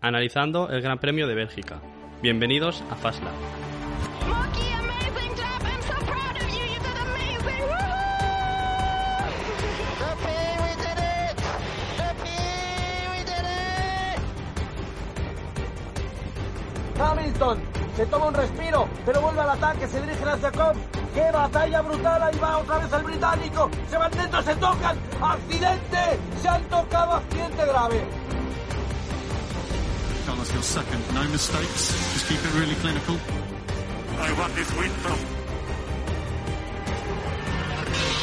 analizando el Gran Premio de Bélgica. Bienvenidos a Fastlap. Hamilton se toma un respiro, pero vuelve al ataque, se dirige hacia Cobb. ¡Qué batalla brutal! Ahí va otra vez el británico. Se van dentro, se tocan. ¡Accidente! Se han tocado, accidente grave. Carlos, your second. No mistakes. Just keep it really clinical. I want this win from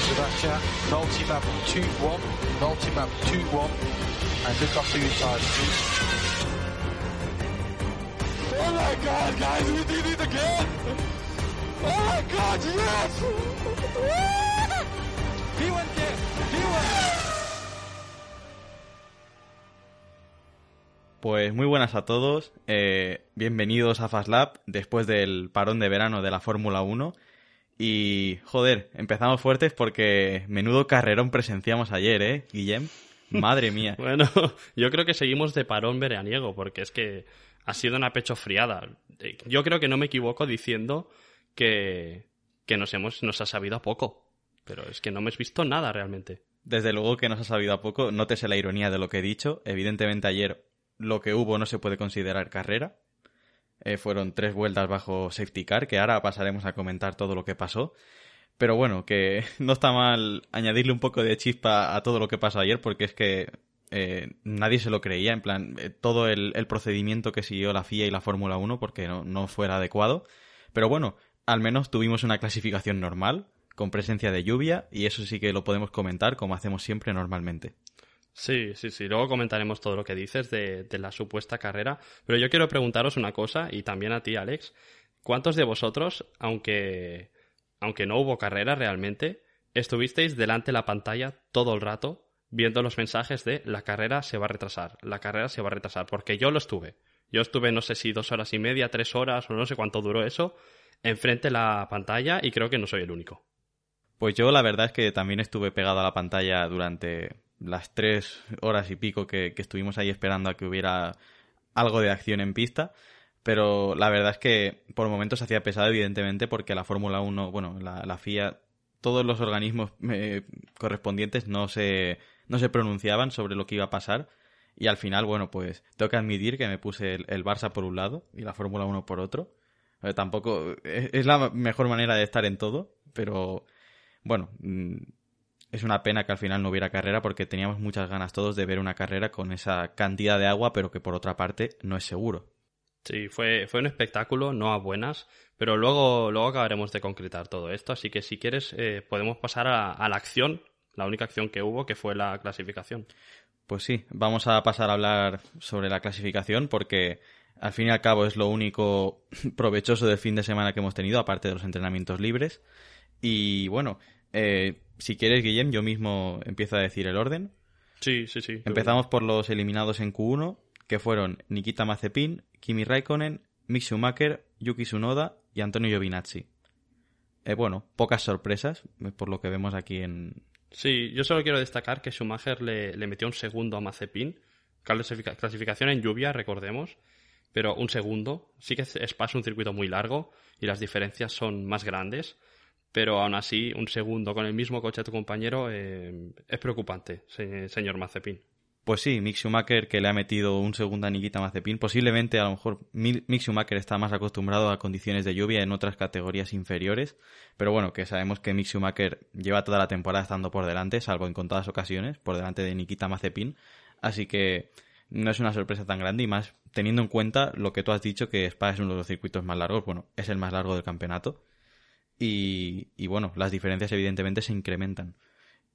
Sebastian, multi-map 2-1, multi-map 2-1, and look after your time, please. Oh my god, guys, we did it again! Oh my god, yes! Pues muy buenas a todos, eh, bienvenidos a FastLab después del parón de verano de la Fórmula 1 y joder, empezamos fuertes porque menudo carrerón presenciamos ayer, ¿eh, Guillem? Madre mía. Bueno, yo creo que seguimos de parón veraniego, porque es que ha sido una pecho friada. Eh, Yo creo que no me equivoco diciendo que, que nos, hemos, nos ha sabido a poco. Pero es que no hemos visto nada realmente. Desde luego que nos ha sabido a poco, nótese la ironía de lo que he dicho. Evidentemente ayer lo que hubo no se puede considerar carrera. Eh, fueron tres vueltas bajo safety car, que ahora pasaremos a comentar todo lo que pasó. Pero bueno, que no está mal añadirle un poco de chispa a todo lo que pasó ayer, porque es que eh, nadie se lo creía, en plan, eh, todo el, procedimiento que siguió la FIA y la Fórmula 1, porque no, no fue el adecuado. Pero bueno, al menos tuvimos una clasificación normal, con presencia de lluvia, y eso sí que lo podemos comentar como hacemos siempre normalmente. Sí, sí, sí. Luego comentaremos todo lo que dices de, la supuesta carrera. Pero yo quiero preguntaros una cosa, y también a ti, Alex. ¿Cuántos de vosotros, aunque, aunque no hubo carrera realmente, estuvisteis delante de la pantalla todo el rato viendo los mensajes de la carrera se va a retrasar, la carrera se va a retrasar? Porque yo lo estuve. Yo estuve, no sé si dos horas y media, tres horas, o no sé cuánto duró eso, enfrente de la pantalla y creo que no soy el único. Pues yo la verdad es que también estuve pegado a la pantalla durante las tres horas y pico que, que estuvimos ahí esperando a que hubiera algo de acción en pista. Pero la verdad es que por momentos se hacía pesado, evidentemente, porque la Fórmula 1, bueno, la, FIA, todos los organismos eh, correspondientes no se, no se pronunciaban sobre lo que iba a pasar. Y al final, bueno, pues tengo que admitir que me puse el, Barça por un lado y la Fórmula 1 por otro. Eh, tampoco es, es la mejor manera de estar en todo, pero bueno, mm, es una pena que al final no hubiera carrera porque teníamos muchas ganas todos de ver una carrera con esa cantidad de agua, pero que por otra parte no es seguro. Sí, fue, fue un espectáculo, no a buenas, pero luego, luego acabaremos de concretar todo esto, así que si quieres eh, podemos pasar a, a la acción, la única acción que hubo, que fue la clasificación. Pues sí, vamos a pasar a hablar sobre la clasificación porque al fin y al cabo es lo único provechoso del fin de semana que hemos tenido, aparte de los entrenamientos libres. Y bueno, eh, si quieres, Guillem, yo mismo empiezo a decir el orden. Sí, sí, sí. Empezamos por los eliminados en Q1, que fueron Nikita Mazepin, Kimi Raikkonen, Mick Schumacher, Yuki Tsunoda y Antonio Giovinazzi. Eh, bueno, pocas sorpresas, eh, por lo que vemos aquí en... Sí, yo solo quiero destacar que Schumacher le, le metió un segundo a Mazepin. Clasifica- clasificación en lluvia, recordemos. Pero un segundo. Sí que Spa es un circuito muy largo y las diferencias son más grandes. Pero aún así, un segundo con el mismo coche de tu compañero eh, es preocupante, se- señor Mazepin. Pues sí, Mick Schumacher que le ha metido un segundo a Nikita Mazepin. Posiblemente a lo mejor Mi- Mick Schumacher está más acostumbrado a condiciones de lluvia en otras categorías inferiores. Pero bueno, que sabemos que Mick Schumacher lleva toda la temporada estando por delante, salvo en contadas ocasiones, por delante de Nikita Mazepin. Así que no es una sorpresa tan grande y más teniendo en cuenta lo que tú has dicho, que Spa es uno de los circuitos más largos. Bueno, es el más largo del campeonato. Y, y bueno, las diferencias evidentemente se incrementan.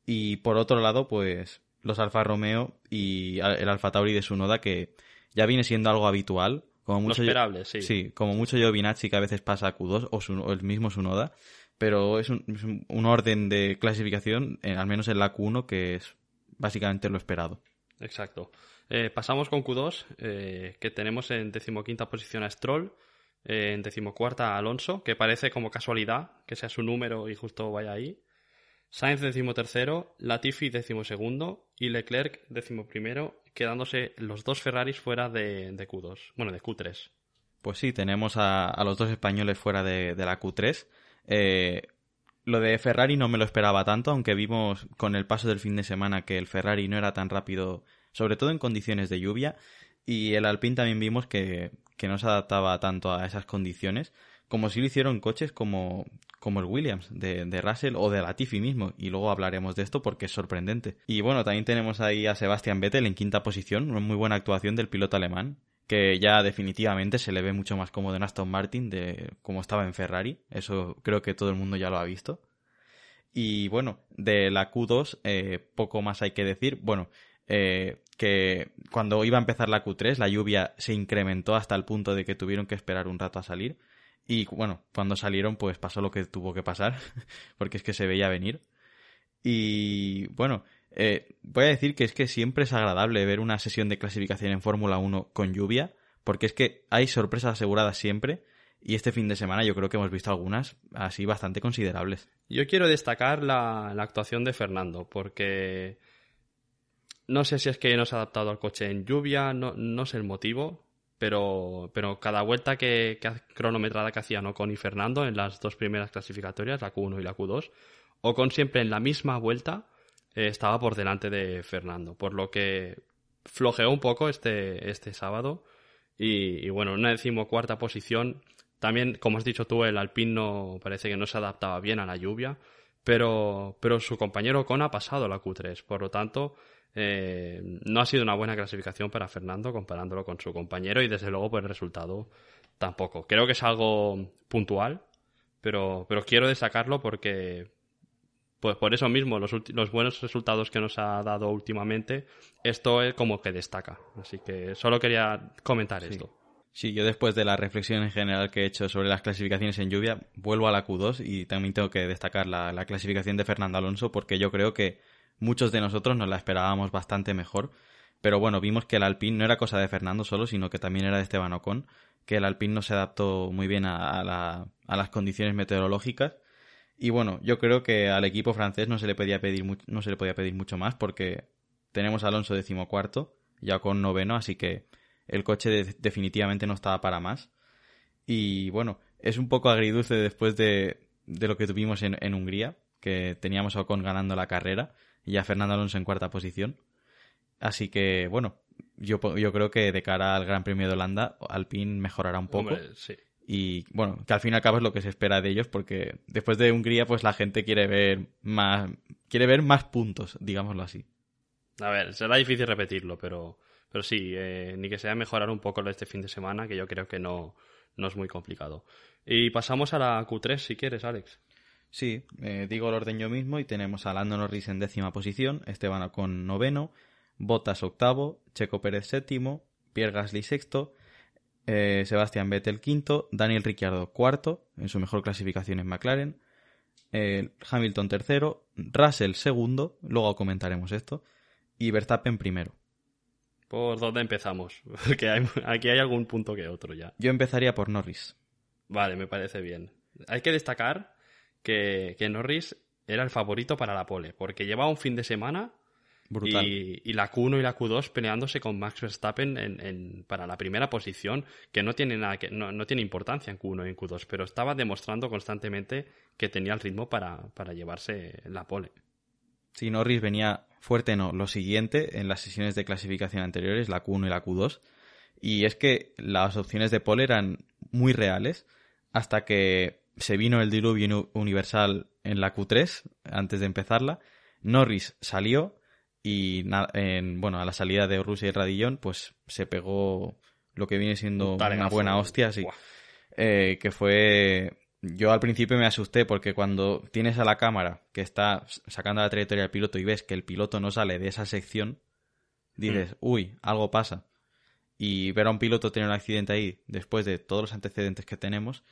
Y por otro lado, pues los Alfa Romeo y el Alfa Tauri de Sunoda, que ya viene siendo algo habitual. Como Lo mucho esperable, sí. Sí, como mucho Giovinazzi que a veces pasa a Q2 o, o el mismo Sunoda, pero es un, es un- un orden de clasificación, eh, al menos en la Q1, que es básicamente lo esperado. Exacto. Eh, pasamos con Q2, eh, que tenemos en decimoquinta posición a Stroll, en decimocuarta Alonso, que parece como casualidad que sea su número y justo vaya ahí. Sainz decimotercero, Latifi decimosegundo y Leclerc decimoprimero quedándose los dos Ferraris fuera de, de Q2, bueno, de Q3. Pues sí, tenemos a, los dos españoles fuera de, de la Q3. Eh, lo de Ferrari no me lo esperaba tanto, aunque vimos con el paso del fin de semana que el Ferrari no era tan rápido, sobre todo en condiciones de lluvia, y el Alpine también vimos que, que no se adaptaba tanto a esas condiciones, como si lo hicieron coches como, como el Williams de, de Russell o de Latifi mismo, y luego hablaremos de esto porque es sorprendente. Y bueno, también tenemos ahí a Sebastian Vettel en quinta posición, una muy buena actuación del piloto alemán, que ya definitivamente se le ve mucho más cómodo en Aston Martin de como estaba en Ferrari. Eso creo que todo el mundo ya lo ha visto. Y bueno, de la Q2 eh, poco más hay que decir. Bueno, eh, que cuando iba a empezar la Q3 la lluvia se incrementó hasta el punto de que tuvieron que esperar un rato a salir. Y bueno, cuando salieron pues pasó lo que tuvo que pasar, porque es que se veía venir. Y bueno, eh, voy a decir que es que siempre es agradable ver una sesión de clasificación en Fórmula 1 con lluvia, porque es que hay sorpresas aseguradas siempre, y este fin de semana yo creo que hemos visto algunas así bastante considerables. Yo quiero destacar la, la actuación de Fernando, porque no sé si es que no se ha adaptado al coche en lluvia, no, no sé el motivo, pero, pero cada vuelta que, cronometrada que hacían Ocon y Fernando en las dos primeras clasificatorias, la Q1 y la Q2, Ocon siempre en la misma vuelta eh, estaba por delante de Fernando, por lo que flojeó un poco este, este sábado. Y, y bueno, una decimocuarta posición. También, como has dicho tú, el Alpine no, parece que no se adaptaba bien a la lluvia, pero, pero su compañero Ocon ha pasado la Q3. Por lo tanto, eh, no ha sido una buena clasificación para Fernando comparándolo con su compañero y desde luego por el resultado tampoco. Creo que es algo puntual, pero, pero quiero destacarlo porque pues por eso mismo, los, los buenos resultados que nos ha dado últimamente, esto es como que destaca. Así que solo quería comentar esto. Sí, yo después de la reflexión en general que he hecho sobre las clasificaciones en lluvia, vuelvo a la Q2 y también tengo que destacar la, la clasificación de Fernando Alonso porque yo creo que muchos de nosotros nos la esperábamos bastante mejor. Pero bueno, vimos que el Alpine no era cosa de Fernando solo, sino que también era de Esteban Ocon, que el Alpine no se adaptó muy bien a, a la- a las condiciones meteorológicas. Y bueno, yo creo que al equipo francés no se le podía pedir, no se le podía pedir mucho más porque tenemos a Alonso decimocuarto, ya con noveno, así que el coche de- definitivamente no estaba para más. Y bueno, es un poco agridulce después de, de lo que tuvimos en, en Hungría, que teníamos a Ocon ganando la carrera y a Fernando Alonso en cuarta posición. Así que bueno, yo, yo creo que de cara al Gran Premio de Holanda, Alpine mejorará un poco. Hombre, sí. Y bueno, que al fin y al cabo es lo que se espera de ellos, porque después de Hungría, pues la gente quiere ver más, quiere ver más puntos, digámoslo así. A ver, será difícil repetirlo, pero, pero sí, eh, ni que sea mejorar un poco lo de este fin de semana, que yo creo que no, no es muy complicado. Y pasamos a la Q3, si quieres, Alex. Sí, eh, digo el orden yo mismo y tenemos a Lando Norris en décima posición, Esteban Ocon noveno, Bottas octavo, Checo Pérez séptimo, Pierre Gasly sexto, eh, Sebastián Vettel quinto, Daniel Ricciardo cuarto, en su mejor clasificación en McLaren, eh, Hamilton tercero, Russell segundo, luego comentaremos esto, y Verstappen primero. ¿Por dónde empezamos? Porque hay- aquí hay algún punto que otro ya. Yo empezaría por Norris. Vale, me parece bien. Hay que destacar que, que Norris era el favorito para la pole, porque llevaba un fin de semana Brutal. y, y la Q1 y la Q2 peleándose con Max Verstappen en, en- para la primera posición, que no tiene nada que, no, no tiene importancia en Q1 y en Q2, pero estaba demostrando constantemente que tenía el ritmo para, para llevarse la pole. Si Norris venía fuerte, no, lo siguiente en las sesiones de clasificación anteriores, la Q1 y la Q2, y es que las opciones de pole eran muy reales hasta que se vino el diluvio uni- universal en la Q3, antes de empezarla, Norris salió y en, bueno, a la salida de Rusia y Radillón, pues se pegó lo que viene siendo Un una buena hostia, sí. Eh, que fue yo al principio me asusté porque cuando tienes a la cámara que está sacando la trayectoria del piloto y ves que el piloto no sale de esa sección, dices, uy, algo pasa. Y ver a un piloto tener un accidente ahí después de todos los antecedentes que tenemos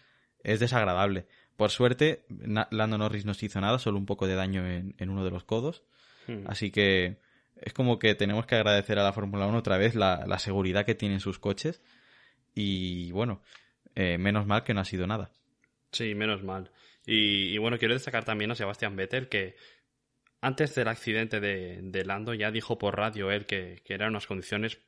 es desagradable. Por suerte, Lando Norris no se hizo nada, solo un poco de daño en, en uno de los codos. Hmm. Así que es como que tenemos que agradecer a la Fórmula 1 otra vez la, la seguridad que tienen sus coches. Y bueno, eh, menos mal que no ha sido nada. Sí, menos mal. Y, y bueno, quiero destacar también a Sebastián Vettel que antes del accidente de, de Lando ya dijo por radio él que, que eran unas condiciones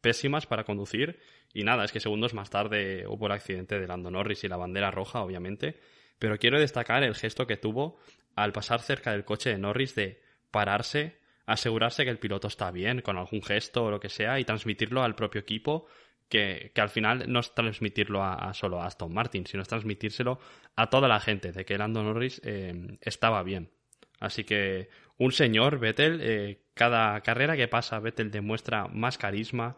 pésimas para conducir y nada, es que segundos más tarde hubo el accidente de Lando Norris y la bandera roja, obviamente, pero quiero destacar el gesto que tuvo al pasar cerca del coche de Norris de pararse, asegurarse que el piloto está bien, con algún gesto o lo que sea, y transmitirlo al propio equipo, que, que al final no es transmitirlo a, solo a Aston Martin, sino es transmitírselo a toda la gente, de que Lando Norris eh, estaba bien. Así que un señor, Vettel, eh, cada carrera que pasa, Vettel demuestra más carisma.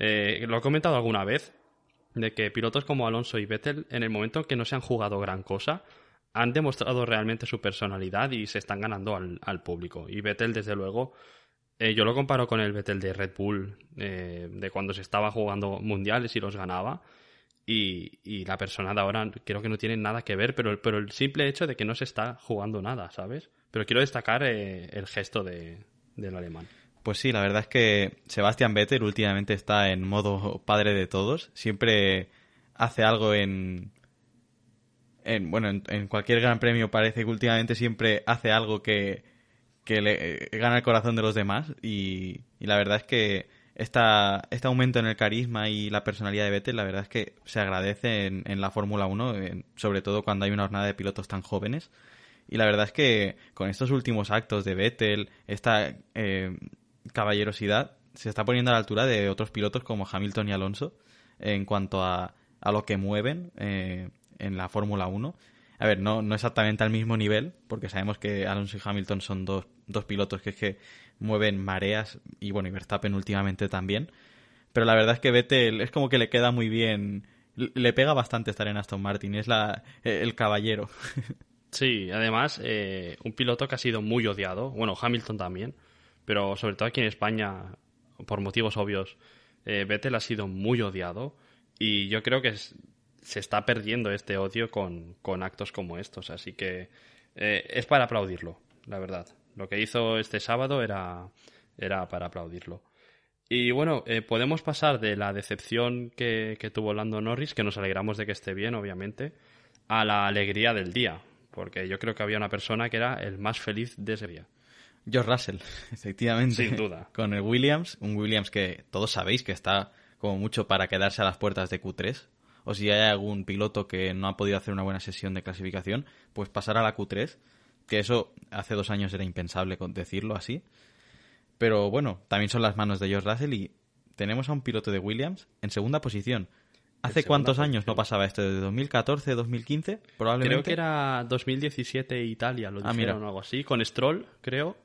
Eh, lo he comentado alguna vez, de que pilotos como Alonso y Vettel, en el momento que no se han jugado gran cosa, han demostrado realmente su personalidad y se están ganando al, al público. Y Vettel, desde luego, eh, yo lo comparo con el Vettel de Red Bull, eh, de cuando se estaba jugando mundiales y los ganaba. Y, y la persona de ahora creo que no tiene nada que ver, pero, pero el simple hecho de que no se está jugando nada, ¿sabes? Pero quiero destacar eh, el gesto de, del alemán. Pues sí, la verdad es que Sebastian Vettel últimamente está en modo padre de todos. Siempre hace algo en. en bueno, en, cualquier gran premio parece que últimamente siempre hace algo que, que le eh, gana el corazón de los demás. Y, y la verdad es que esta, este aumento en el carisma y la personalidad de Vettel, la verdad es que se agradece en, en la Fórmula 1, en- sobre todo cuando hay una jornada de pilotos tan jóvenes. Y la verdad es que con estos últimos actos de Vettel, esta eh, caballerosidad se está poniendo a la altura de otros pilotos como Hamilton y Alonso en cuanto a, a lo que mueven eh, en la Fórmula 1. A ver, no, no exactamente al mismo nivel, porque sabemos que Alonso y Hamilton son dos, dos pilotos que es que mueven mareas y bueno, y Verstappen últimamente también. Pero la verdad es que Vettel es como que le queda muy bien, le pega bastante estar en Aston Martin, es la, el caballero. Sí, además, eh, un piloto que ha sido muy odiado, bueno, Hamilton también, pero sobre todo aquí en España, por motivos obvios, eh, Vettel ha sido muy odiado y yo creo que se está perdiendo este odio con, con actos como estos, así que eh, es para aplaudirlo, la verdad. Lo que hizo este sábado era, era para aplaudirlo. Y bueno, eh, podemos pasar de la decepción que, que tuvo Lando Norris, que nos alegramos de que esté bien, obviamente, a la alegría del día. Porque yo creo que había una persona que era el más feliz de ese día. George Russell, efectivamente. Sin duda. Con el Williams, un Williams que todos sabéis que está como mucho para quedarse a las puertas de Q3. O si hay algún piloto que no ha podido hacer una buena sesión de clasificación, pues pasar a la Q3. Que eso hace dos años era impensable decirlo así. Pero bueno, también son las manos de George Russell y tenemos a un piloto de Williams en segunda posición. ¿Hace cuántos años no pasaba esto? ¿De 2014, 2015? Probablemente. Creo que era 2017 Italia, lo Ah, dijeron mira. o algo así, con Stroll, creo.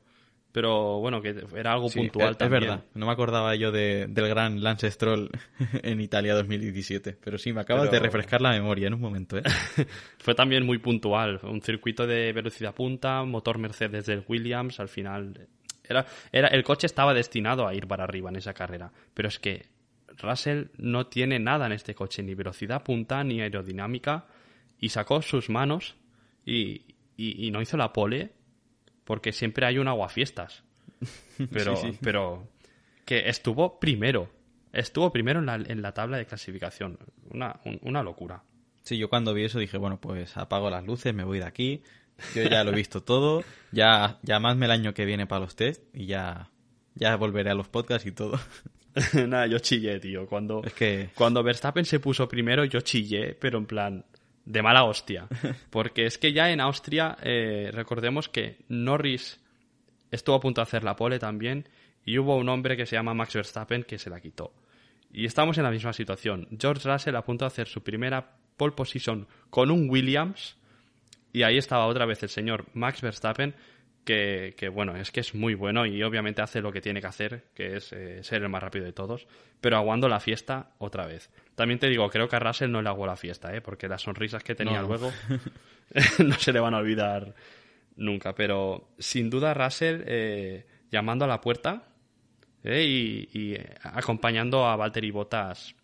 Pero bueno, que era algo Sí, puntual es, es también. verdad. No me acordaba yo de- del gran Lance Stroll en Italia 2017. Pero sí, me acabas Pero- de refrescar la memoria en un momento, ¿eh? Fue también muy puntual. Un circuito de velocidad punta, motor Mercedes del Williams, al final. Era, era, el coche estaba destinado a ir para arriba en esa carrera. Pero es que Russell no tiene nada en este coche, ni velocidad punta, ni aerodinámica. Y sacó sus manos y, y, y no hizo la pole porque siempre hay un aguafiestas. Pero, Sí, sí. pero que estuvo primero. Estuvo primero en la, en la tabla de clasificación. Una, un- una locura. Sí, yo cuando vi eso dije, bueno, pues apago las luces, me voy de aquí. Yo ya lo he visto todo. Ya, llamadme el año que viene para los test y ya, ya volveré a los podcasts y todo. Nada, yo chillé, tío. Cuando, Es que cuando Verstappen se puso primero, yo chillé, pero en plan de mala hostia. Porque es que ya en Austria, eh, recordemos que Norris estuvo a punto de hacer la pole también y hubo un hombre que se llama Max Verstappen que se la quitó. Y estamos en la misma situación. George Russell a punto de hacer su primera pole position con un Williams y ahí estaba otra vez el señor Max Verstappen que, que, bueno, es que es muy bueno y obviamente hace lo que tiene que hacer, que es eh, ser el más rápido de todos, pero aguando la fiesta otra vez. También te digo, creo que a Russell no le aguó la fiesta, ¿eh? porque las sonrisas que tenía No. luego no se le van a olvidar nunca, pero sin duda Russell eh, llamando a la puerta ¿eh? y, y, acompañando a Valtteri Bottas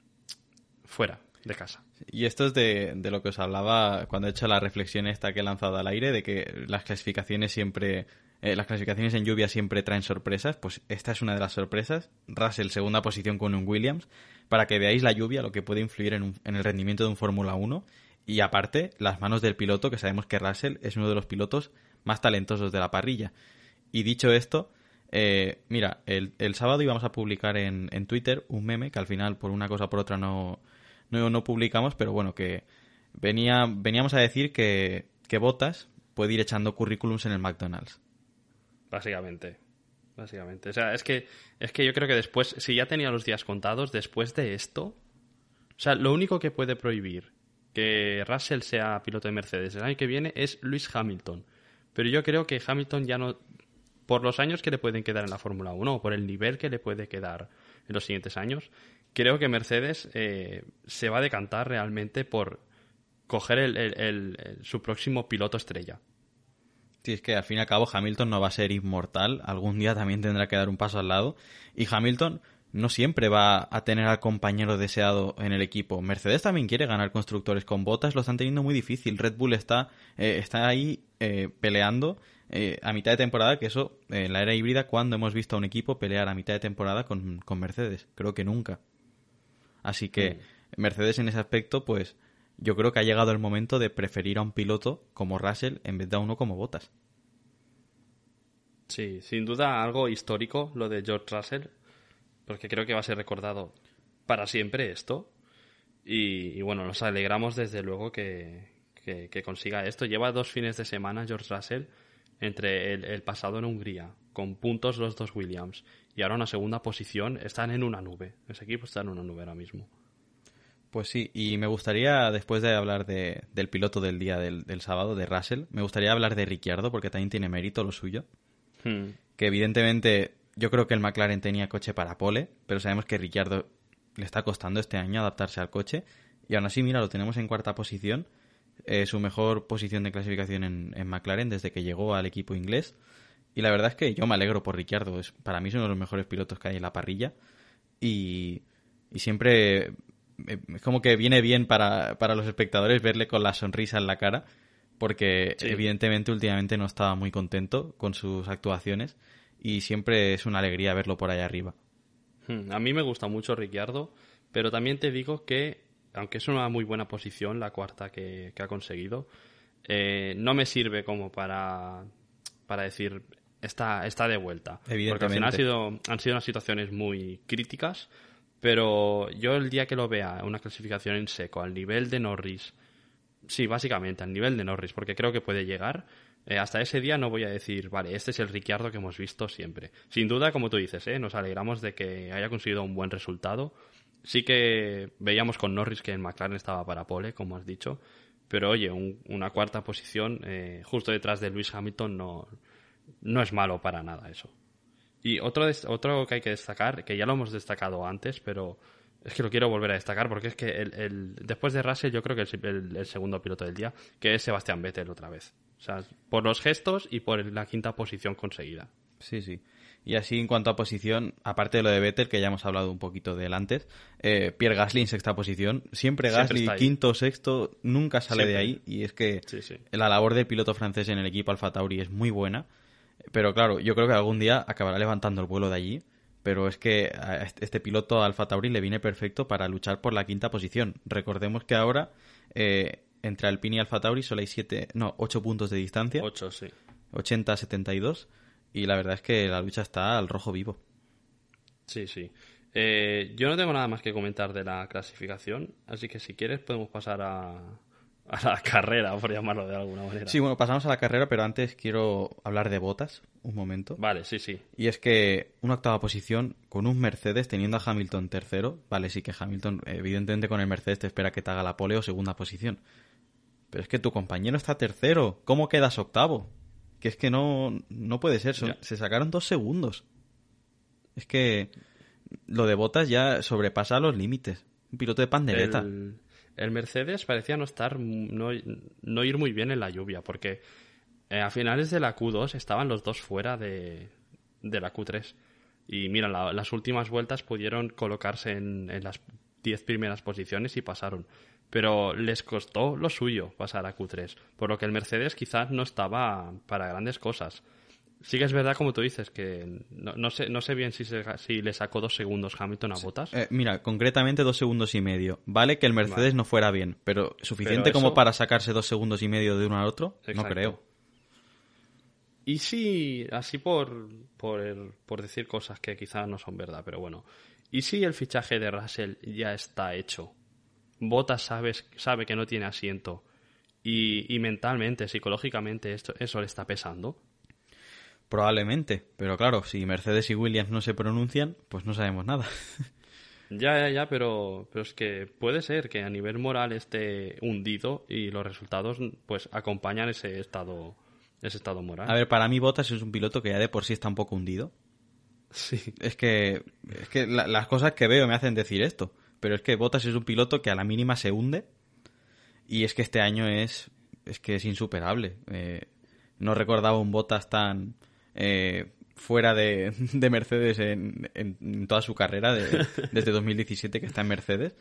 fuera de casa. Y esto es de, de lo que os hablaba cuando he hecho la reflexión esta que he lanzado al aire, de que las clasificaciones siempre, eh, las clasificaciones en lluvia siempre traen sorpresas, pues esta es una de las sorpresas. Russell, segunda posición con un Williams, para que veáis la lluvia, lo que puede influir en, un- en el rendimiento de un Fórmula 1. Y aparte, las manos del piloto, que sabemos que Russell es uno de los pilotos más talentosos de la parrilla. Y dicho esto, eh, mira, el, el sábado íbamos a publicar en, en Twitter un meme que al final, por una cosa o por otra, no, no, no publicamos, pero bueno, que venía, veníamos a decir que, que Botas puede ir echando currículums en el McDonald's. Básicamente. Básicamente. O sea, es que, es que yo creo que después, si ya tenía los días contados, después de esto. O sea, lo único que puede prohibir que Russell sea piloto de Mercedes el año que viene es Luis Hamilton. Pero yo creo que Hamilton ya no. Por los años que le pueden quedar en la Fórmula 1 o por el nivel que le puede quedar en los siguientes años, creo que Mercedes eh, se va a decantar realmente por coger el- su próximo piloto estrella. Sí, es que al fin y al cabo Hamilton no va a ser inmortal, algún día también tendrá que dar un paso al lado. Y Hamilton no siempre va a tener al compañero deseado en el equipo. Mercedes también quiere ganar constructores con botas, lo están teniendo muy difícil. Red Bull está, eh, está ahí eh, peleando eh, a mitad de temporada, que eso, en la era híbrida, cuando hemos visto a un equipo pelear a mitad de temporada con, con Mercedes? Creo que nunca. Así que Mercedes en ese aspecto, pues yo creo que ha llegado el momento de preferir a un piloto como Russell en vez de a uno como Botas. Sí, sin duda algo histórico lo de George Russell, porque creo que va a ser recordado para siempre esto. Y, y bueno, nos alegramos desde luego que, que- que consiga esto. Lleva dos fines de semana George Russell entre el, el pasado en Hungría, con puntos los dos Williams, y ahora una segunda posición. Están en una nube. Ese equipo está en una nube ahora mismo. Pues sí, y me gustaría, después de hablar de- del piloto del día del, del sábado, de Russell, me gustaría hablar de Ricciardo, porque también tiene mérito lo suyo. Hmm. Que evidentemente yo creo que el McLaren tenía coche para pole, pero sabemos que Ricciardo le está costando este año adaptarse al coche. Y aún así, mira, lo tenemos en cuarta posición. Eh, su mejor posición de clasificación en, en McLaren desde que llegó al equipo inglés. Y la verdad es que yo me alegro por Ricciardo. Es, para mí es uno de los mejores pilotos que hay en la parrilla. Y, y siempre eh, es como que viene bien para, para los espectadores verle con la sonrisa en la cara. Porque Sí. evidentemente últimamente no estaba muy contento con sus actuaciones. Y siempre es una alegría verlo por ahí arriba. Hmm, A mí me gusta mucho Ricciardo, pero también te digo que, aunque es una muy buena posición, la cuarta que, que ha conseguido, eh, no me sirve como para, para decir está, está de vuelta. Porque al Evidentemente. final ha sido, han sido unas situaciones muy críticas, pero yo el día que lo vea una clasificación en seco al nivel de Norris, sí, básicamente al nivel de Norris, porque creo que puede llegar. eh, hasta ese día no voy a decir, vale, este es el Ricciardo que hemos visto siempre. Sin duda, como tú dices, ¿eh? nos alegramos de que haya conseguido un buen resultado. Sí que veíamos con Norris que en McLaren estaba para pole, como has dicho. Pero oye, un- una cuarta posición eh, justo detrás de Lewis Hamilton no, no es malo para nada eso. Y otro, otro que hay que destacar, que ya lo hemos destacado antes, pero es que lo quiero volver a destacar porque es que el, el- después de Russell yo creo que el, el- el segundo piloto del día, que es Sebastián Vettel otra vez. O sea, por los gestos y por la quinta posición conseguida. Sí, sí. Y así en cuanto a posición, aparte de lo de Vettel, que ya hemos hablado un poquito de él antes, eh, Pierre Gasly en sexta posición. Siempre Siempre Gasly, ahí. quinto o sexto, nunca sale de ahí. Siempre. Y es que Sí, sí. la labor del piloto francés en el equipo Alfa Tauri es muy buena. Pero claro, yo creo que algún día acabará levantando el vuelo de allí. Pero es que a este piloto Alfa Tauri le viene perfecto para luchar por la quinta posición. Recordemos que ahora eh, entre Alpine y Alfa Tauri solo hay siete, no, ocho puntos de distancia. Ocho, sí. 80-72 y la verdad es que la lucha está al rojo vivo. Sí, sí. Eh, yo no tengo nada más que comentar de la clasificación, así que si quieres podemos pasar a, a la carrera, por llamarlo de alguna manera. Sí, bueno, pasamos a la carrera, pero antes quiero hablar de botas un momento. Vale, sí, sí. Y es que una octava posición con un Mercedes teniendo a Hamilton tercero. Vale, sí que Hamilton, evidentemente con el Mercedes te espera que te haga la pole o segunda posición. Pero es que tu compañero está tercero. ¿Cómo quedas octavo? Que es que no, no puede ser. son- se sacaron dos segundos. Es que lo de botas ya sobrepasa los límites. Un piloto de pandereta. El, el Mercedes parecía no estar, no, no ir muy bien en la lluvia, porque eh, a finales de la Q2 estaban los dos fuera de, de la Q3. Y mira, la- las últimas vueltas pudieron colocarse en, en las 10 primeras posiciones y pasaron. Pero les costó lo suyo pasar a Q3, por lo que el Mercedes quizás no estaba para grandes cosas. Sí que es verdad, como tú dices, que no, no sé, no sé bien si, se- si le sacó dos segundos Hamilton a Botas. Eh, mira, concretamente dos segundos y medio. Vale que el Mercedes Vale. no fuera bien, pero suficiente Pero como para sacarse dos segundos y medio de uno al otro, no creo. Y si, así por, por, por decir cosas que quizás no son verdad, pero bueno. ¿Y si el fichaje de Russell ya está hecho? Bottas sabes, sabe que no tiene asiento. Y, y mentalmente, psicológicamente, esto, eso le está pesando. Probablemente, pero claro, si Mercedes y Williams no se pronuncian, pues no sabemos nada. Ya, ya, ya, pero, pero es que puede ser que a nivel moral esté hundido y los resultados pues acompañan ese estado, ese estado moral. A ver, para mí Bottas es un piloto que ya de por sí está un poco hundido. Sí. Es que, es que la- las cosas que veo me hacen decir esto. Pero es que Bottas es un piloto que a la mínima se hunde. Y es que este año es, es que es insuperable. Eh, no recordaba un Bottas tan eh, fuera de, de Mercedes en, en- en toda su carrera, de- desde 2017 que está en Mercedes.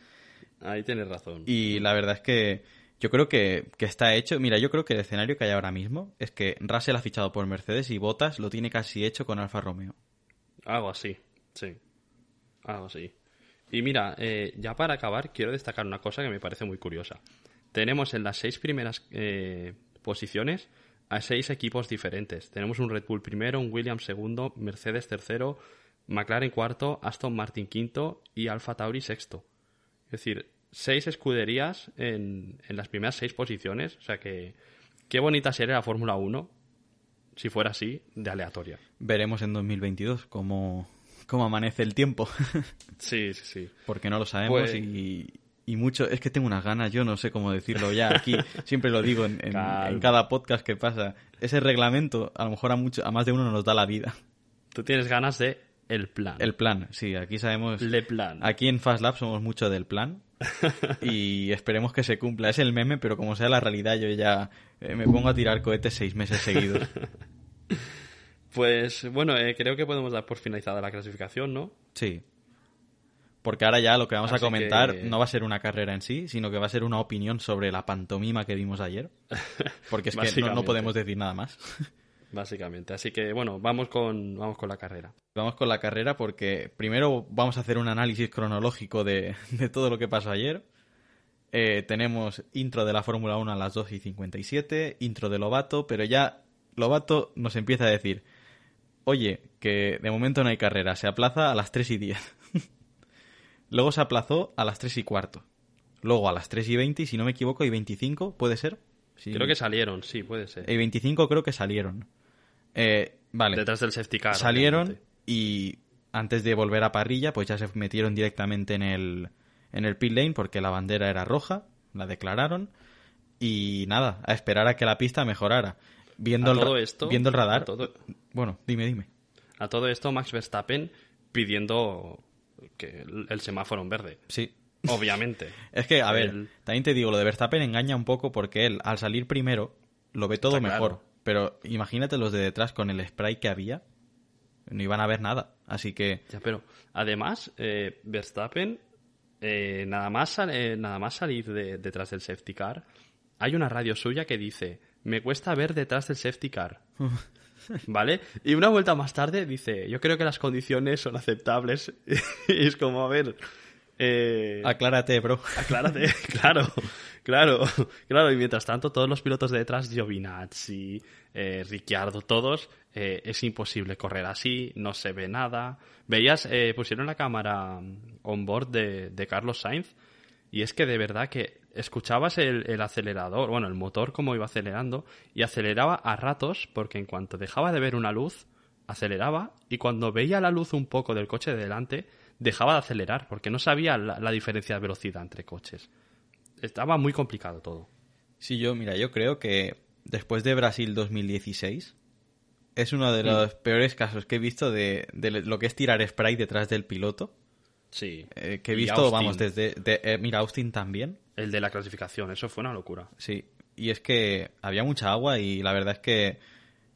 Ahí tienes razón. Y la verdad es que yo creo que, que está hecho. Mira, yo creo que el escenario que hay ahora mismo es que Russell ha fichado por Mercedes y Bottas lo tiene casi hecho con Alfa Romeo. Algo así, sí. Algo así. Y mira, eh, ya para acabar, quiero destacar una cosa que me parece muy curiosa. Tenemos en las seis primeras eh, posiciones a seis equipos diferentes. Tenemos un Red Bull primero, un Williams segundo, Mercedes tercero, McLaren cuarto, Aston Martin quinto y Alfa Tauri sexto. Es decir, seis escuderías en, en las primeras seis posiciones. O sea que qué bonita sería la Fórmula 1 si fuera así, de aleatoria. Veremos en 2022 cómo, cómo amanece el tiempo. Sí, sí, sí. Porque no lo sabemos Pues- y, y mucho. Es que tengo unas ganas, yo no sé cómo decirlo ya aquí. siempre lo digo en, en- en cada podcast que pasa. Ese reglamento, a lo mejor a, mucho, a más de uno nos da la vida. Tú tienes ganas de el plan. El plan, sí, aquí sabemos. Le plan. Aquí en Fast Lab somos mucho del plan. y esperemos que se cumpla. Es el meme, pero como sea la realidad, yo ya eh, me pongo a tirar cohetes seis meses seguidos. Pues bueno, eh, creo que podemos dar por finalizada la clasificación, ¿no? Sí. Porque ahora ya lo que vamos Así a comentar que- no va a ser una carrera en sí, sino que va a ser una opinión sobre la pantomima que vimos ayer. Porque es que no- podemos decir nada más. Básicamente. Así que bueno, vamos con, vamos con la carrera. Vamos con la carrera porque primero vamos a hacer un análisis cronológico de, de todo lo que pasó ayer. Eh, tenemos intro de la Fórmula 1 a las 2 y 57, intro de Lobato, pero ya Lobato nos empieza a decir, oye, que de momento no hay carrera, se aplaza a las 3 y 10. Luego se aplazó a las 3 y cuarto. Luego a las 3 y 20, y si no me equivoco, y 25, ¿puede ser? Sí. Creo que salieron, sí, puede ser. Y 25 creo que salieron. Eh, vale Detrás del safety car. salieron obviamente. y antes de volver a parrilla, pues ya se metieron directamente en el, en el pit lane porque la bandera era roja, la declararon y nada, a esperar a que la pista mejorara. Viendo, A el, todo esto- viendo el radar. todo- Bueno, dime, dime. A todo esto, Max Verstappen pidiendo que el, el semáforo en verde. Sí. Obviamente. Es que, a ver, El- también te digo, lo de Verstappen engaña un poco porque él, al salir primero, lo ve todo Está mejor. claro. Pero imagínate los de detrás con el spray que había, no iban a ver nada. Así que, Ya, pero además, eh, Verstappen, eh, nada, más eh, nada más salir de- detrás del safety car, hay una radio suya que dice, me cuesta ver detrás del safety car. ¿Vale? Y una vuelta más tarde dice, yo creo que las condiciones son aceptables. y es como, a ver... eh, aclárate, bro. Aclárate, claro, claro, claro. Y mientras tanto, todos los pilotos de detrás, Giovinazzi, eh, Ricciardo, todos, eh, es imposible correr así, no se ve nada. Veías, eh, pusieron la cámara on board de, de Carlos Sainz y es que de verdad que escuchabas el, el acelerador, bueno, el motor como iba acelerando y aceleraba a ratos porque en cuanto dejaba de ver una luz, aceleraba y cuando veía la luz un poco del coche de delante, dejaba de acelerar porque no sabía la, la diferencia de velocidad entre coches. Estaba muy complicado todo. Sí, yo, mira, yo creo que después de Brasil 2016 es uno de los peores casos que he visto de, de lo que es tirar spray detrás del piloto. Sí. eh, que he visto, vamos, desde... de- eh, mira, Austin también. El de la clasificación, eso fue una locura. Sí, y es que había mucha agua y la verdad es que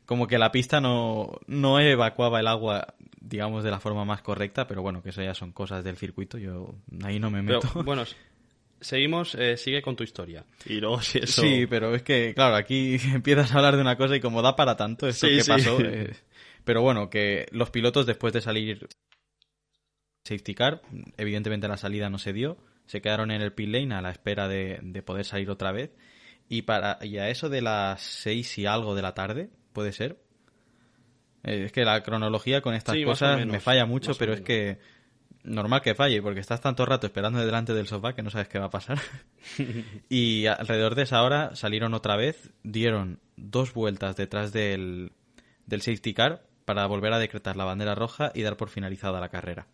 como que la pista no, no evacuaba el agua, digamos, de la forma más correcta, pero bueno, que eso ya son cosas del circuito, yo ahí no me Pero meto. bueno, s- seguimos, eh, sigue con tu historia. Y luego si eso... Sí, pero es que, claro, aquí empiezas a hablar de una cosa y como da para tanto esto Sí, que sí. pasó. eh, pero bueno, que los pilotos después de salir safety car, evidentemente la salida no se dio, se quedaron en el pit lane a la espera de, de poder salir otra vez. Y, para, y a eso de las seis y algo de la tarde, puede ser, Eh, es que la cronología con estas Sí, cosas menos, me falla mucho, pero es que normal que falle, porque estás tanto rato esperando delante del sofá que no sabes qué va a pasar. y alrededor de esa hora salieron otra vez, dieron dos vueltas detrás del, del safety car para volver a decretar la bandera roja y dar por finalizada la carrera.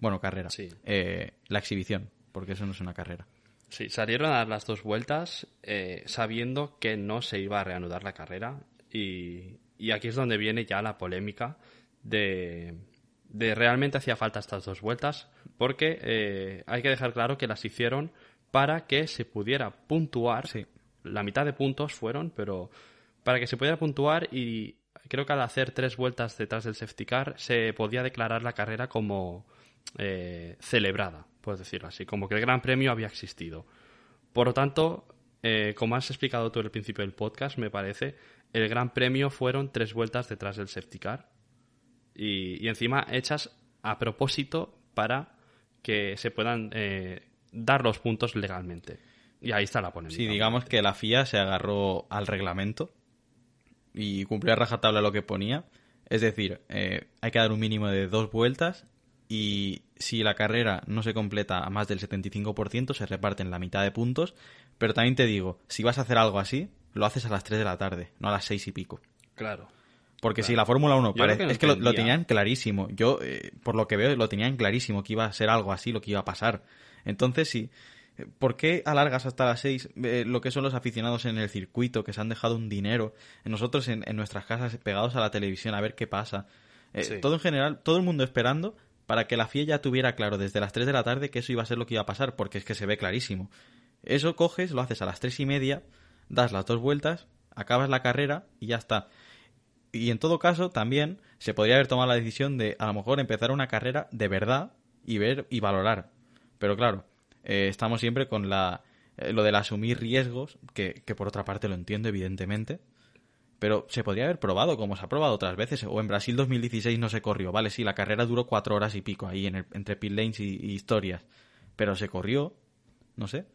Bueno, carrera. Sí. Eh, la exhibición, porque eso no es una carrera. Sí, salieron a dar las dos vueltas eh, sabiendo que no se iba a reanudar la carrera y, y aquí es donde viene ya la polémica de, de realmente hacía falta estas dos vueltas porque eh, hay que dejar claro que las hicieron para que se pudiera puntuar. Sí. La mitad de puntos fueron, pero para que se pudiera puntuar y creo que al hacer tres vueltas detrás del safety car se podía declarar la carrera como eh, celebrada, puedes decirlo así, como que el Gran Premio había existido. Por lo tanto, eh, como has explicado tú al principio del podcast, me parece, el Gran Premio fueron tres vueltas detrás del safety car y, y encima hechas a propósito para que se puedan eh, dar los puntos legalmente. Y ahí está la polémica. Sí, digamos que la FIA se agarró al reglamento y cumplió a rajatabla lo que ponía. Es decir, eh, hay que dar un mínimo de dos vueltas y si la carrera no se completa a más del 75% se reparten la mitad de puntos. Pero también te digo, si vas a hacer algo así, lo haces a las 3 de la tarde, no a las 6 y pico. Claro. Porque Claro. si la Fórmula 1 Yo lo parece, que es que lo, tenían clarísimo. Yo, eh, por lo que veo, lo tenían clarísimo que iba a ser algo así, lo que iba a pasar. Entonces, sí. eh, ¿Por qué alargas hasta las 6 lo que son los aficionados en el circuito, que se han dejado un dinero? Nosotros en, en nuestras casas pegados a la televisión a ver qué pasa. Eh, Sí. Todo en general, todo el mundo esperando para que la FIA ya tuviera claro desde las 3 de la tarde que eso iba a ser lo que iba a pasar, porque es que se ve clarísimo. Eso coges, lo haces a las 3 y media, das las dos vueltas, acabas la carrera y ya está. Y en todo caso, también se podría haber tomado la decisión de a lo mejor empezar una carrera de verdad y ver y valorar. Pero claro, eh, estamos siempre con la, eh, lo del asumir riesgos, que, que por otra parte lo entiendo, evidentemente. Pero se podría haber probado, como se ha probado otras veces. O en Brasil 2016 no se corrió. Vale, sí, la carrera duró cuatro horas y pico ahí entre pit lanes y, y historias. Pero se corrió, no sé.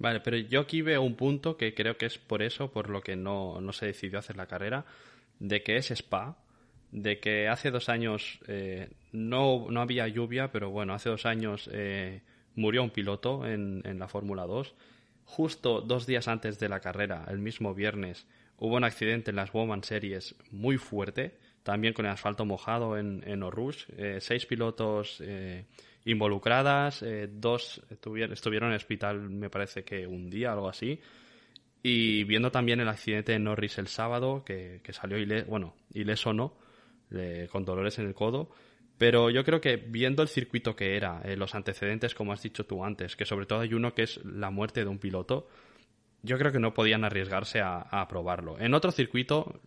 Vale, pero yo aquí veo un punto que creo que es por eso, por lo que no, no se decidió hacer la carrera, de que es Spa, de que hace dos años eh, no, no había lluvia, pero bueno, hace dos años eh, murió un piloto en, en la Fórmula 2. Justo dos días antes de la carrera, el mismo viernes, hubo un accidente en las Woman Series muy fuerte, también con el asfalto mojado en, en. Eh, seis pilotos eh, involucradas, eh, dos estuvieron, en el hospital, me parece que un día, algo así. Y viendo también el accidente de Norris el sábado, que, salió ileso, bueno, ileso no, con dolores en el codo. Pero yo creo que viendo el circuito que era, eh, los antecedentes, como has dicho tú antes, que sobre todo hay uno que es la muerte de un piloto, yo creo que no podían arriesgarse a, a probarlo. En otro circuito,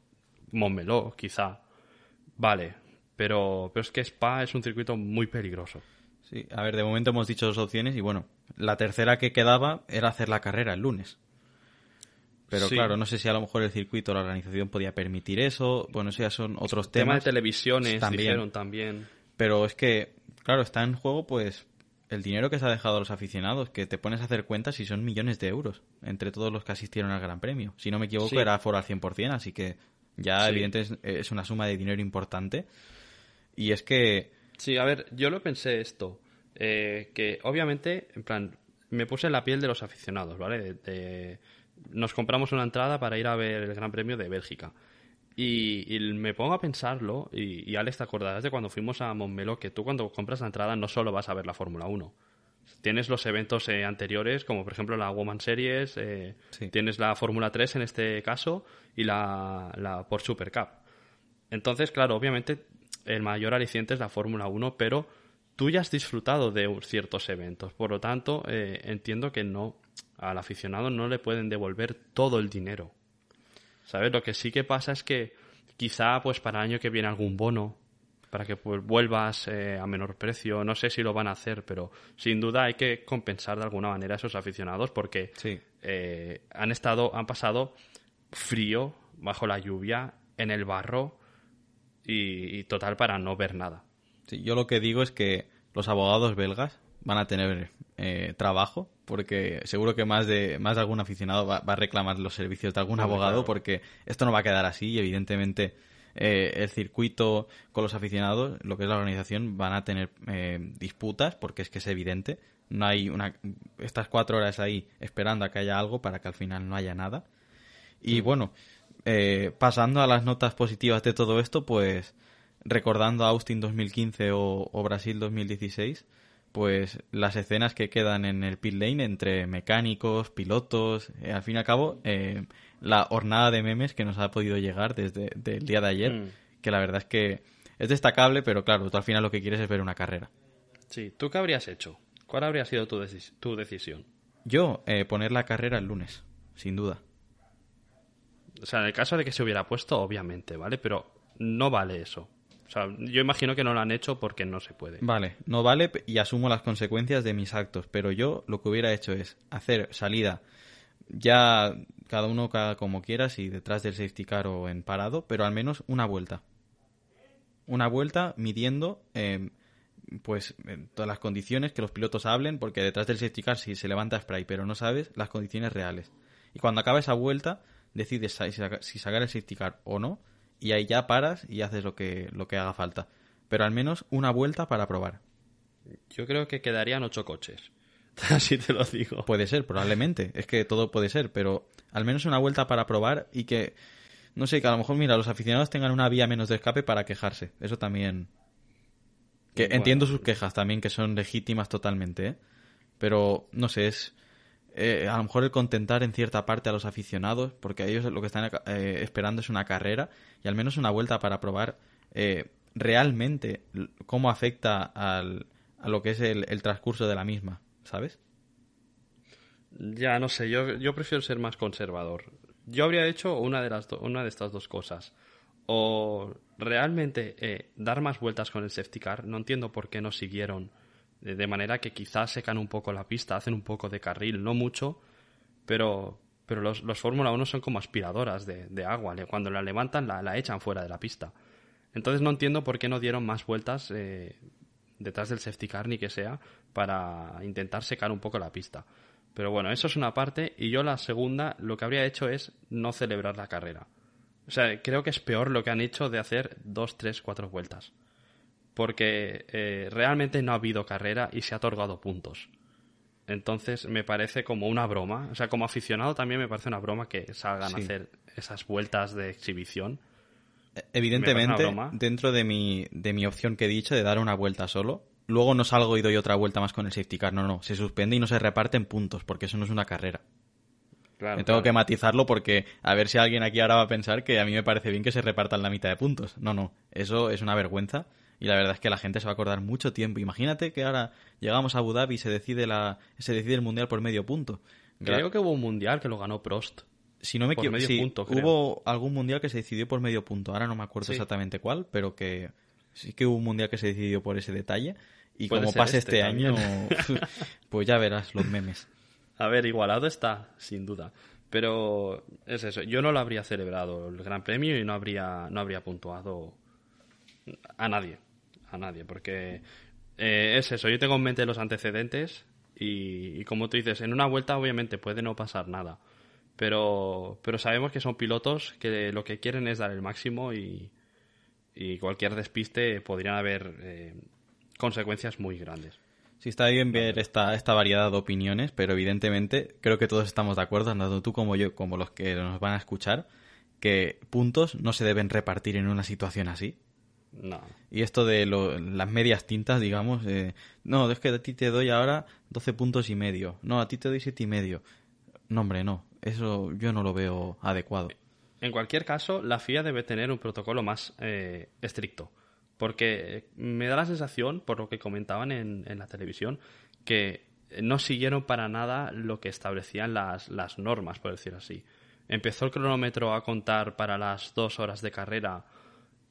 Montmeló, quizá, vale, pero, pero es que Spa es un circuito muy peligroso. Sí, a ver, de momento hemos dicho dos opciones y bueno, la tercera que quedaba era hacer la carrera el lunes. Pero Sí. claro, no sé si a lo mejor el circuito, la organización podía permitir eso. Bueno, eso ya son otros Tema de temas. televisiones, también. dijeron también. Pero es que, claro, está en juego pues el dinero que se ha dejado a los aficionados, que te pones a hacer cuentas y son millones de euros entre todos los que asistieron al Gran Premio. Si no me equivoco, Sí. era foro al 100%, así que ya Sí. evidentemente es, una suma de dinero importante. Y es que, Sí, a ver, yo lo pensé esto, eh, que obviamente, en plan, me puse en la piel de los aficionados, ¿vale? De- de- nos compramos una entrada para ir a ver el Gran Premio de Bélgica. Y, y me pongo a pensarlo, y, y Alex, te acordarás de cuando fuimos a Montmeló, que tú cuando compras la entrada no solo vas a ver la Fórmula 1. Tienes los eventos eh, anteriores, como por ejemplo la Woman Series, eh, Sí. tienes la Fórmula 3 en este caso, y la, la por Super Cup. Entonces, claro, obviamente el mayor aliciente es la Fórmula 1, pero tú ya has disfrutado de ciertos eventos. Por lo tanto, eh, entiendo que no al aficionado no le pueden devolver todo el dinero. ¿Sabes? Lo que sí que pasa es que quizá pues para el año que viene algún bono para que pues, vuelvas eh, a menor precio. No sé si lo van a hacer, pero sin duda hay que compensar de alguna manera a esos aficionados porque Sí. eh, han estado, han pasado frío bajo la lluvia, en el barro y, y total para no ver nada. Sí, yo lo que digo es que los abogados belgas van a tener eh, trabajo porque seguro que más de más de algún aficionado va, va a reclamar los servicios de algún abogado claro. porque esto no va a quedar así y evidentemente eh, el circuito con los aficionados, lo que es la organización, van a tener eh, disputas porque es que es evidente. No hay una, estas cuatro horas ahí esperando a que haya algo para que al final no haya nada. Y bueno, eh, pasando a las notas positivas de todo esto, pues recordando a Austin 2015 o, o Brasil 2016, pues las escenas que quedan en el pit lane entre mecánicos, pilotos, eh, al fin y al cabo, eh, la hornada de memes que nos ha podido llegar desde el día de ayer, Mm. que la verdad es que es destacable, pero claro, tú al final lo que quieres es ver una carrera. Sí, ¿tú qué habrías hecho? ¿Cuál habría sido tu, tu decisión? Yo, eh, poner la carrera el lunes, sin duda. O sea, en el caso de que se hubiera puesto, obviamente, ¿vale? Pero no vale eso. Yo imagino que no lo han hecho porque no se puede. Vale, no vale y asumo las consecuencias de mis actos, pero yo lo que hubiera hecho es hacer salida ya cada uno cada como quiera, si detrás del safety car o en parado, pero al menos una vuelta. Una vuelta midiendo eh, pues en todas las condiciones que los pilotos hablen, porque detrás del safety car sí se levanta spray, pero no sabes las condiciones reales. Y cuando acaba esa vuelta, decides si si sacar el safety car o no, y ahí ya paras y haces lo que, lo que haga falta. Pero al menos una vuelta para probar. Yo creo que quedarían ocho coches. Así te lo digo. Puede ser, probablemente. Es que todo puede ser, pero al menos una vuelta para probar y que, no sé, que a lo mejor, mira, los aficionados tengan una vía menos de escape para quejarse. Eso también. Que Bueno. entiendo sus quejas también, que son legítimas totalmente, ¿eh? Pero, no sé, es. Eh, a lo mejor el contentar en cierta parte a los aficionados, porque ellos lo que están eh, esperando es una carrera y al menos una vuelta para probar eh, realmente cómo afecta al, a lo que es el, el transcurso de la misma, ¿sabes? Ya, no sé, yo, yo prefiero ser más conservador. Yo habría hecho una de, las una de estas dos cosas. O realmente eh, dar más vueltas con el safety car. No entiendo por qué no siguieron. De, manera que quizás secan un poco la pista, hacen un poco de carril, no mucho, pero, pero los, los Fórmula 1 son como aspiradoras de, de agua. Cuando la levantan, la, la echan fuera de la pista. Entonces no entiendo por qué no dieron más vueltas eh, detrás del safety car ni que sea para intentar secar un poco la pista. Pero bueno, eso es una parte y yo la segunda lo que habría hecho es no celebrar la carrera. O sea, creo que es peor lo que han hecho de hacer dos, tres, cuatro vueltas. Porque eh, realmente no ha habido carrera y se ha otorgado puntos. Entonces me parece como una broma. O sea, como aficionado también me parece una broma que salgan Sí. a hacer esas vueltas de exhibición. Evidentemente, una broma. dentro de mi, de mi opción que he dicho de dar una vuelta solo, luego no salgo y doy otra vuelta más con el safety car. No, no, se suspende y no se reparten puntos, porque eso no es una carrera. Claro, Me tengo claro. que matizarlo porque a ver si alguien aquí ahora va a pensar que a mí me parece bien que se repartan la mitad de puntos. No, no, eso es una vergüenza y la verdad es que la gente se va a acordar mucho tiempo. Imagínate que ahora llegamos a Abu Dhabi y se decide, la, se decide el mundial por medio punto. Creo que hubo un mundial que lo ganó Prost. si no me equivoco, sí, punto, hubo algún mundial que se decidió por medio punto. Ahora no me acuerdo Sí. exactamente cuál, pero que sí que hubo un mundial que se decidió por ese detalle. Y Puede como pase este este, año, pues ya verás los memes. A ver, igualado está, sin duda. Pero es eso, yo no lo habría celebrado el Gran Premio y no habría, no habría puntuado a nadie. A nadie, porque eh, es eso, yo tengo en mente los antecedentes y, como tú dices, en una vuelta obviamente puede no pasar nada. Pero, pero sabemos que son pilotos que lo que quieren es dar el máximo y, y cualquier despiste podrían haber eh, consecuencias muy grandes. Sí, está bien ver esta, esta variedad de opiniones, pero evidentemente creo que todos estamos de acuerdo, tanto tú como yo, como los que nos van a escuchar, que puntos no se deben repartir en una situación así. No. Y esto de lo- las medias tintas, digamos, eh, no, es que a ti te doy ahora 12 puntos y medio, no, a ti te doy 7 y medio. No, hombre, no, eso yo no lo veo adecuado. En cualquier caso, la FIA debe tener un protocolo más eh, estricto. Porque me da la sensación, por lo que comentaban en, en la televisión, que no siguieron para nada lo que establecían las, las normas, por decirlo así. Empezó el cronómetro a contar para las dos horas de carrera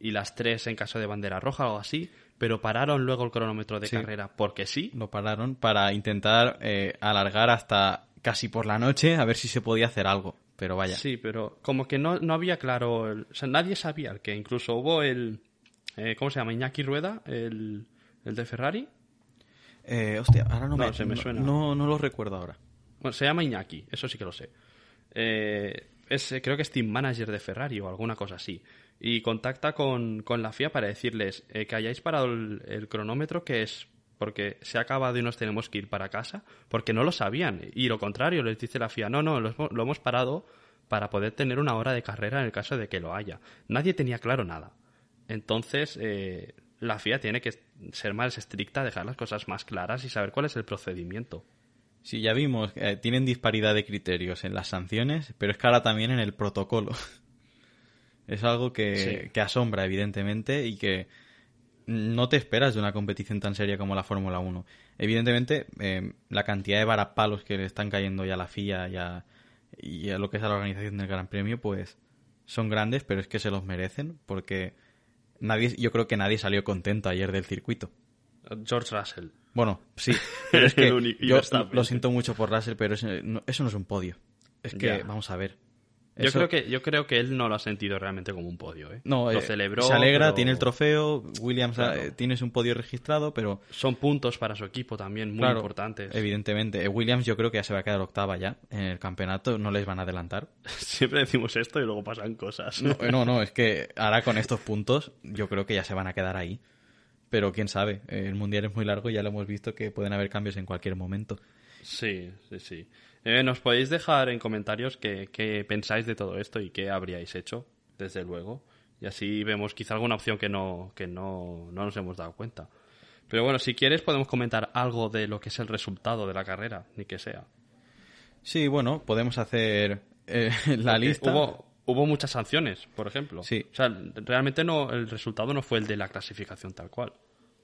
y las tres en caso de bandera roja o así, pero pararon luego el cronómetro de Sí. carrera porque sí. Lo pararon para intentar eh, alargar hasta casi por la noche a ver si se podía hacer algo, pero vaya. Sí, pero como que no, no había claro. el- o sea, nadie sabía que incluso hubo el. eh, ¿Cómo se llama? Iñaki Rueda, el, el de Ferrari. Eh, hostia, ahora no, No, me, se me suena. No, no lo recuerdo ahora. Bueno, se llama Iñaki, eso sí que lo sé. Eh, es, creo que es team manager de Ferrari o alguna cosa así. Y contacta con, con la FIA para decirles eh, que hayáis parado el, el cronómetro, que es porque se ha acabado y nos tenemos que ir para casa, porque no lo sabían. Y lo contrario, les dice la FIA, no, no, lo, hemos- parado para poder tener una hora de carrera en el caso de que lo haya. Nadie tenía claro nada. Entonces, eh, la FIA tiene que ser más estricta, dejar las cosas más claras y saber cuál es el procedimiento. Sí, ya vimos, eh, tienen disparidad de criterios en las sanciones, pero es que ahora también en el protocolo. es algo que, Sí. que asombra, evidentemente, y que no te esperas de una competición tan seria como la Fórmula 1. Evidentemente, eh, la cantidad de varapalos que le están cayendo ya a la FIA y a, y a lo que es a la organización del Gran Premio, pues son grandes, pero es que se los merecen, porque nadie, yo creo que nadie salió contento ayer del circuito. George Russell. Bueno, sí, pero es que yo lo siento mucho por Russell, pero eso no, eso no es un podio. Es que, Ya. vamos a ver. Yo Eso- creo que yo creo que él no lo ha sentido realmente como un podio, ¿eh? No, lo eh, celebró. se alegra, pero tiene el trofeo, Williams Claro. eh, tienes un podio registrado, pero Son puntos para su equipo también muy claro, importantes. evidentemente, Williams yo creo que ya se va a quedar octava ya en el campeonato, no les van a adelantar. Siempre decimos esto y luego pasan cosas. No, no, no, es que ahora con estos puntos yo creo que ya se van a quedar ahí. Pero quién sabe, el mundial es muy largo y ya lo hemos visto que pueden haber cambios en cualquier momento. Sí, sí, sí. Eh, Nos podéis dejar en comentarios qué, qué pensáis de todo esto y qué habríais hecho, desde luego. Y así vemos quizá alguna opción que no, que no, no nos hemos dado cuenta. Pero bueno, si quieres podemos comentar algo de lo que es el resultado de la carrera, ni que sea. Sí, bueno, podemos hacer eh, la Porque lista. Hubo, hubo muchas sanciones, por ejemplo. Sí. O sea, realmente no, el resultado no fue el de la clasificación tal cual.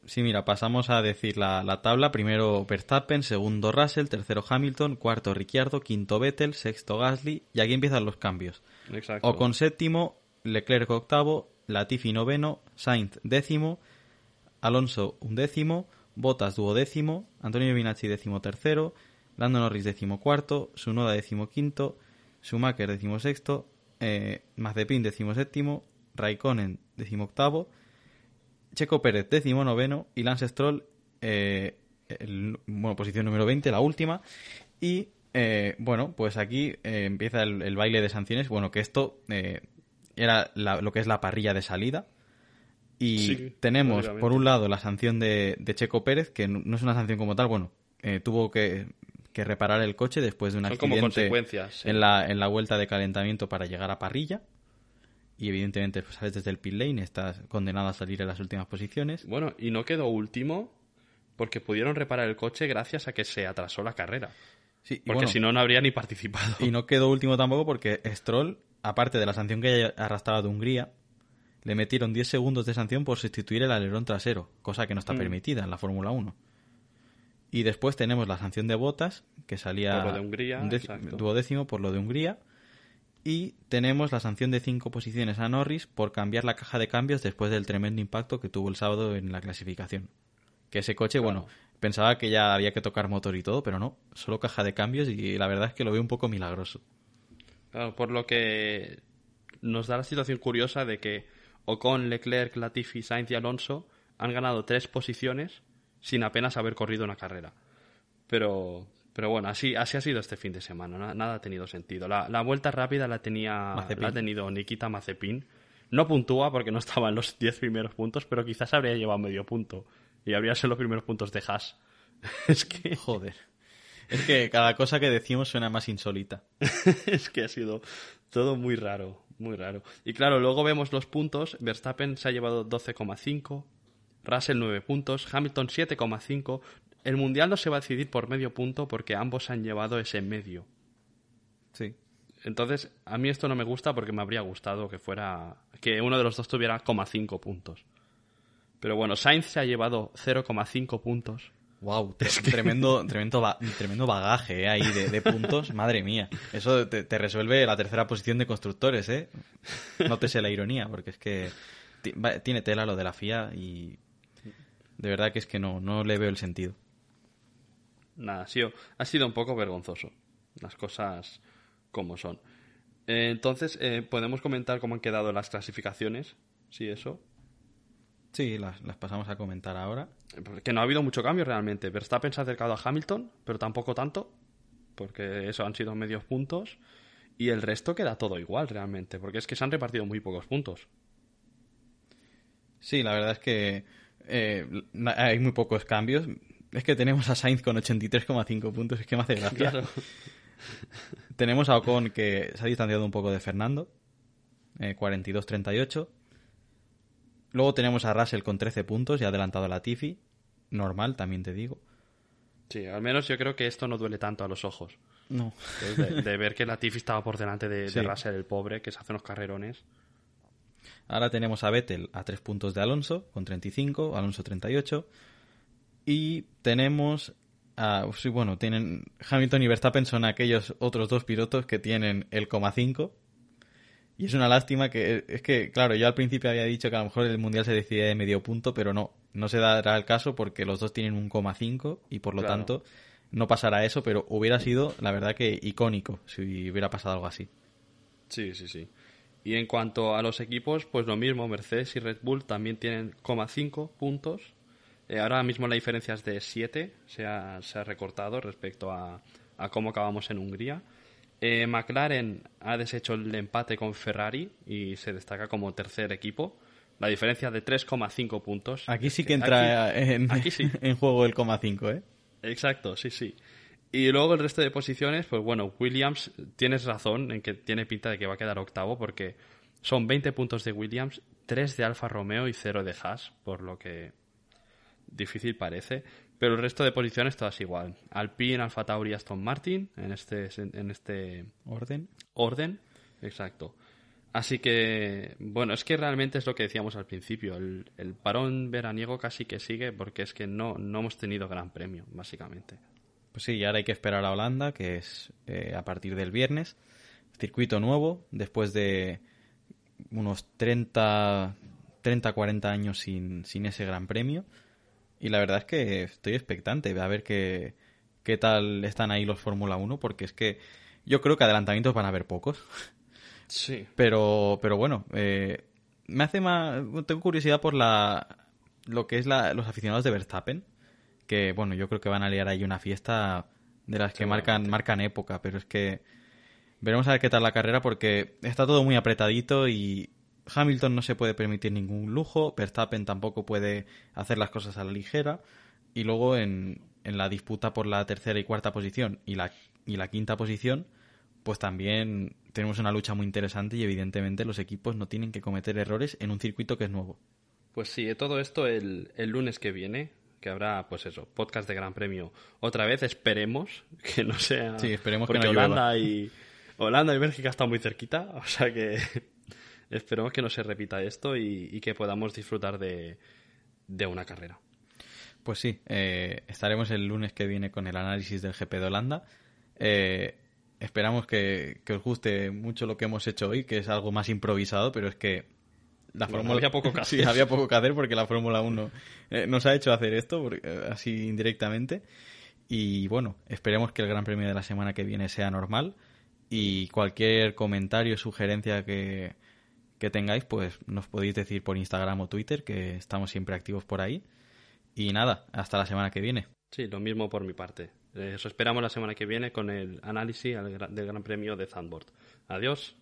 Sí, mira, pasamos a decir la, la tabla. Primero Verstappen, segundo Russell, tercero Hamilton, cuarto Ricciardo, quinto Vettel, sexto Gasly y aquí empiezan los cambios. Exacto. Ocon séptimo, Leclerc octavo, Latifi noveno, Sainz décimo, Alonso undécimo, Bottas duodécimo, Antonio Giovinazzi décimo tercero, Lando Norris décimo cuarto, Sunoda décimo quinto, Schumacher décimo sexto, eh, Mazepin décimo séptimo, Raikkonen décimo octavo, Checo Pérez décimo noveno y Lance Stroll eh, el- bueno, posición número 20, la última. Y eh, bueno, pues aquí eh, empieza el, el baile de sanciones. Bueno, que esto eh, era la- lo que es la parrilla de salida. Y Sí, tenemos, por un lado, la sanción de, de Checo Pérez, que no es una sanción como tal, bueno, tuvo que, que reparar el coche después de un Son como consecuencias. sí. en, la, en la vuelta de calentamiento para llegar a parrilla. Y evidentemente, pues sales desde el pit lane, estás condenado a salir en las últimas posiciones. Bueno, y no quedó último porque pudieron reparar el coche gracias a que se atrasó la carrera. Sí, Porque bueno, si no, no habría ni participado. Y no quedó último tampoco porque Stroll, aparte de la sanción que haya arrastrado de Hungría, le metieron 10 segundos de sanción por sustituir el alerón trasero, cosa que no está Mm. permitida en la Fórmula 1. Y después tenemos la sanción de botas, que salía Por lo de Hungría, duodécimo por lo de Hungría. Y tenemos la sanción de 5 posiciones a Norris por cambiar la caja de cambios después del tremendo impacto que tuvo el sábado en la clasificación. Que ese coche, bueno, pensaba que ya había que tocar motor y todo, pero no, solo caja de cambios y la verdad es que lo veo un poco milagroso. Claro, por lo que nos da la situación curiosa de que Ocon, Leclerc, Latifi, Sainz y Alonso han ganado tres posiciones sin apenas haber corrido una carrera. Pero, pero bueno, así, así ha sido este fin de semana. na- Nada ha tenido sentido. La, la vuelta rápida la tenía Mazepin. la ha tenido Nikita Mazepin. No puntúa porque no estaba en los 10 primeros puntos, pero quizás habría llevado medio punto. Y habría sido los primeros puntos de Haas. es que Joder. Es que cada cosa que decimos suena más insólita. es que ha sido todo muy raro, muy raro. Y claro, luego vemos los puntos. Verstappen se ha llevado 12,5, Russell 9 puntos, Hamilton 7,5. El mundial no se va a decidir por medio punto porque ambos han llevado ese medio. Sí. Entonces, a mí esto no me gusta porque me habría gustado que fuera que uno de los dos tuviera 0,5 puntos. Pero bueno, Sainz se ha llevado 0,5 puntos. Wow, tremendo, tremendo, ba- tremendo bagaje eh, ahí de, de puntos. Madre mía. Eso te, te resuelve la tercera posición de constructores, ¿eh? No te sé la ironía, porque es que tiene tela lo de la FIA y de verdad que es que no, no le veo el sentido. Nada, ha sido, ha sido un poco vergonzoso. Las cosas como son. Eh, entonces, eh, podemos comentar cómo han quedado las clasificaciones. Sí, eso. Sí, las, las pasamos a comentar ahora. Que no ha habido mucho cambio realmente. Verstappen se ha acercado a Hamilton, pero tampoco tanto. Porque eso han sido medios puntos. Y el resto queda todo igual realmente, porque es que se han repartido muy pocos puntos. Sí, la verdad es que eh, hay muy pocos cambios. Es que tenemos a Sainz con 83,5 puntos, es que me hace gracia. Claro. Tenemos a Ocon que se ha distanciado un poco de Fernando, eh, 42-38. Luego tenemos a Russell con 13 puntos y ha adelantado a Latifi. Normal, también te digo. Sí, al menos yo creo que esto no duele tanto a los ojos. No. De, de ver que Latifi estaba por delante de, de. Russell, el pobre, que se hace unos carrerones. Ahora tenemos a Vettel a 3 puntos de Alonso, con 35, Alonso 38. Y tenemos a. Sí, bueno, tienen. Hamilton y Verstappen son aquellos otros dos pilotos que tienen el coma 5. Y es una lástima que. Es que, claro, yo al principio había dicho que a lo mejor el mundial se decidía de medio punto, pero no. No se dará el caso porque los dos tienen un coma 5 y por lo Claro. tanto no pasará eso, pero hubiera sido, la verdad, que icónico si hubiera pasado algo así. Sí, sí, sí. Y en cuanto a los equipos, pues lo mismo, Mercedes y Red Bull también tienen 0,5 puntos. Eh, ahora mismo la diferencia es de 7, se ha, se ha recortado respecto a, a cómo acabamos en Hungría. Eh, McLaren ha deshecho el empate con Ferrari y se destaca como tercer equipo. La diferencia de 3,5 puntos. Aquí sí que entra aquí- en, aquí sí. en juego el coma 5, ¿eh? Exacto, sí, sí. Y luego el resto de posiciones, pues bueno, Williams, tienes razón en que tiene pinta de que va a quedar octavo porque son 20 puntos de Williams, 3 de Alfa Romeo y 0 de Haas, por lo que difícil parece. Pero el resto de posiciones todas igual. Alpine, Alfa Tauri Aston Martin en este, en este Orden. orden. Exacto. Así que, bueno, es que realmente es lo que decíamos al principio. El, el parón veraniego casi que sigue porque es que no, no hemos tenido gran premio, básicamente. Pues sí, y ahora hay que esperar a Holanda, que es eh, a partir del viernes. Circuito nuevo, después de unos 30, 30 40 años sin, sin ese gran premio. Y la verdad es que estoy expectante a ver qué, qué tal están ahí los Fórmula 1, porque es que yo creo que adelantamientos van a haber pocos. Sí. Pero, pero bueno, eh, me hace más. Tengo curiosidad por la lo que es la, los aficionados de Verstappen. Que bueno, yo creo que van a liar ahí una fiesta de las que marcan, marcan época, pero es que veremos a ver qué tal la carrera porque está todo muy apretadito y Hamilton no se puede permitir ningún lujo, Verstappen tampoco puede hacer las cosas a la ligera y luego en, en la disputa por la tercera y cuarta posición y la, y la quinta posición pues también tenemos una lucha muy interesante y evidentemente los equipos no tienen que cometer errores en un circuito que es nuevo. Pues sí, todo esto el, el lunes que viene, que habrá, pues eso, podcast de Gran Premio. Otra vez, esperemos que no sea. Sí, esperemos que no llueva. Holanda y Holanda y Bélgica están muy cerquita, o sea que esperemos que no se repita esto y, y que podamos disfrutar de, de una carrera. Pues sí, eh, estaremos el lunes que viene con el análisis del GP de Holanda. Eh, esperamos que, que os guste mucho lo que hemos hecho hoy, que es algo más improvisado, pero es que la Bueno, Fórmula había poco que Sí, hacer. había poco que hacer porque la Fórmula 1 eh, nos ha hecho hacer esto porque, eh, así indirectamente. Y bueno, esperemos que el Gran Premio de la semana que viene sea normal y cualquier comentario, sugerencia que, que tengáis, pues nos podéis decir por Instagram o Twitter, que estamos siempre activos por ahí. Y nada, hasta la semana que viene. Sí, lo mismo por mi parte. Eh, Os esperamos la semana que viene con el análisis del Gran Premio de Zandvoort. Adiós.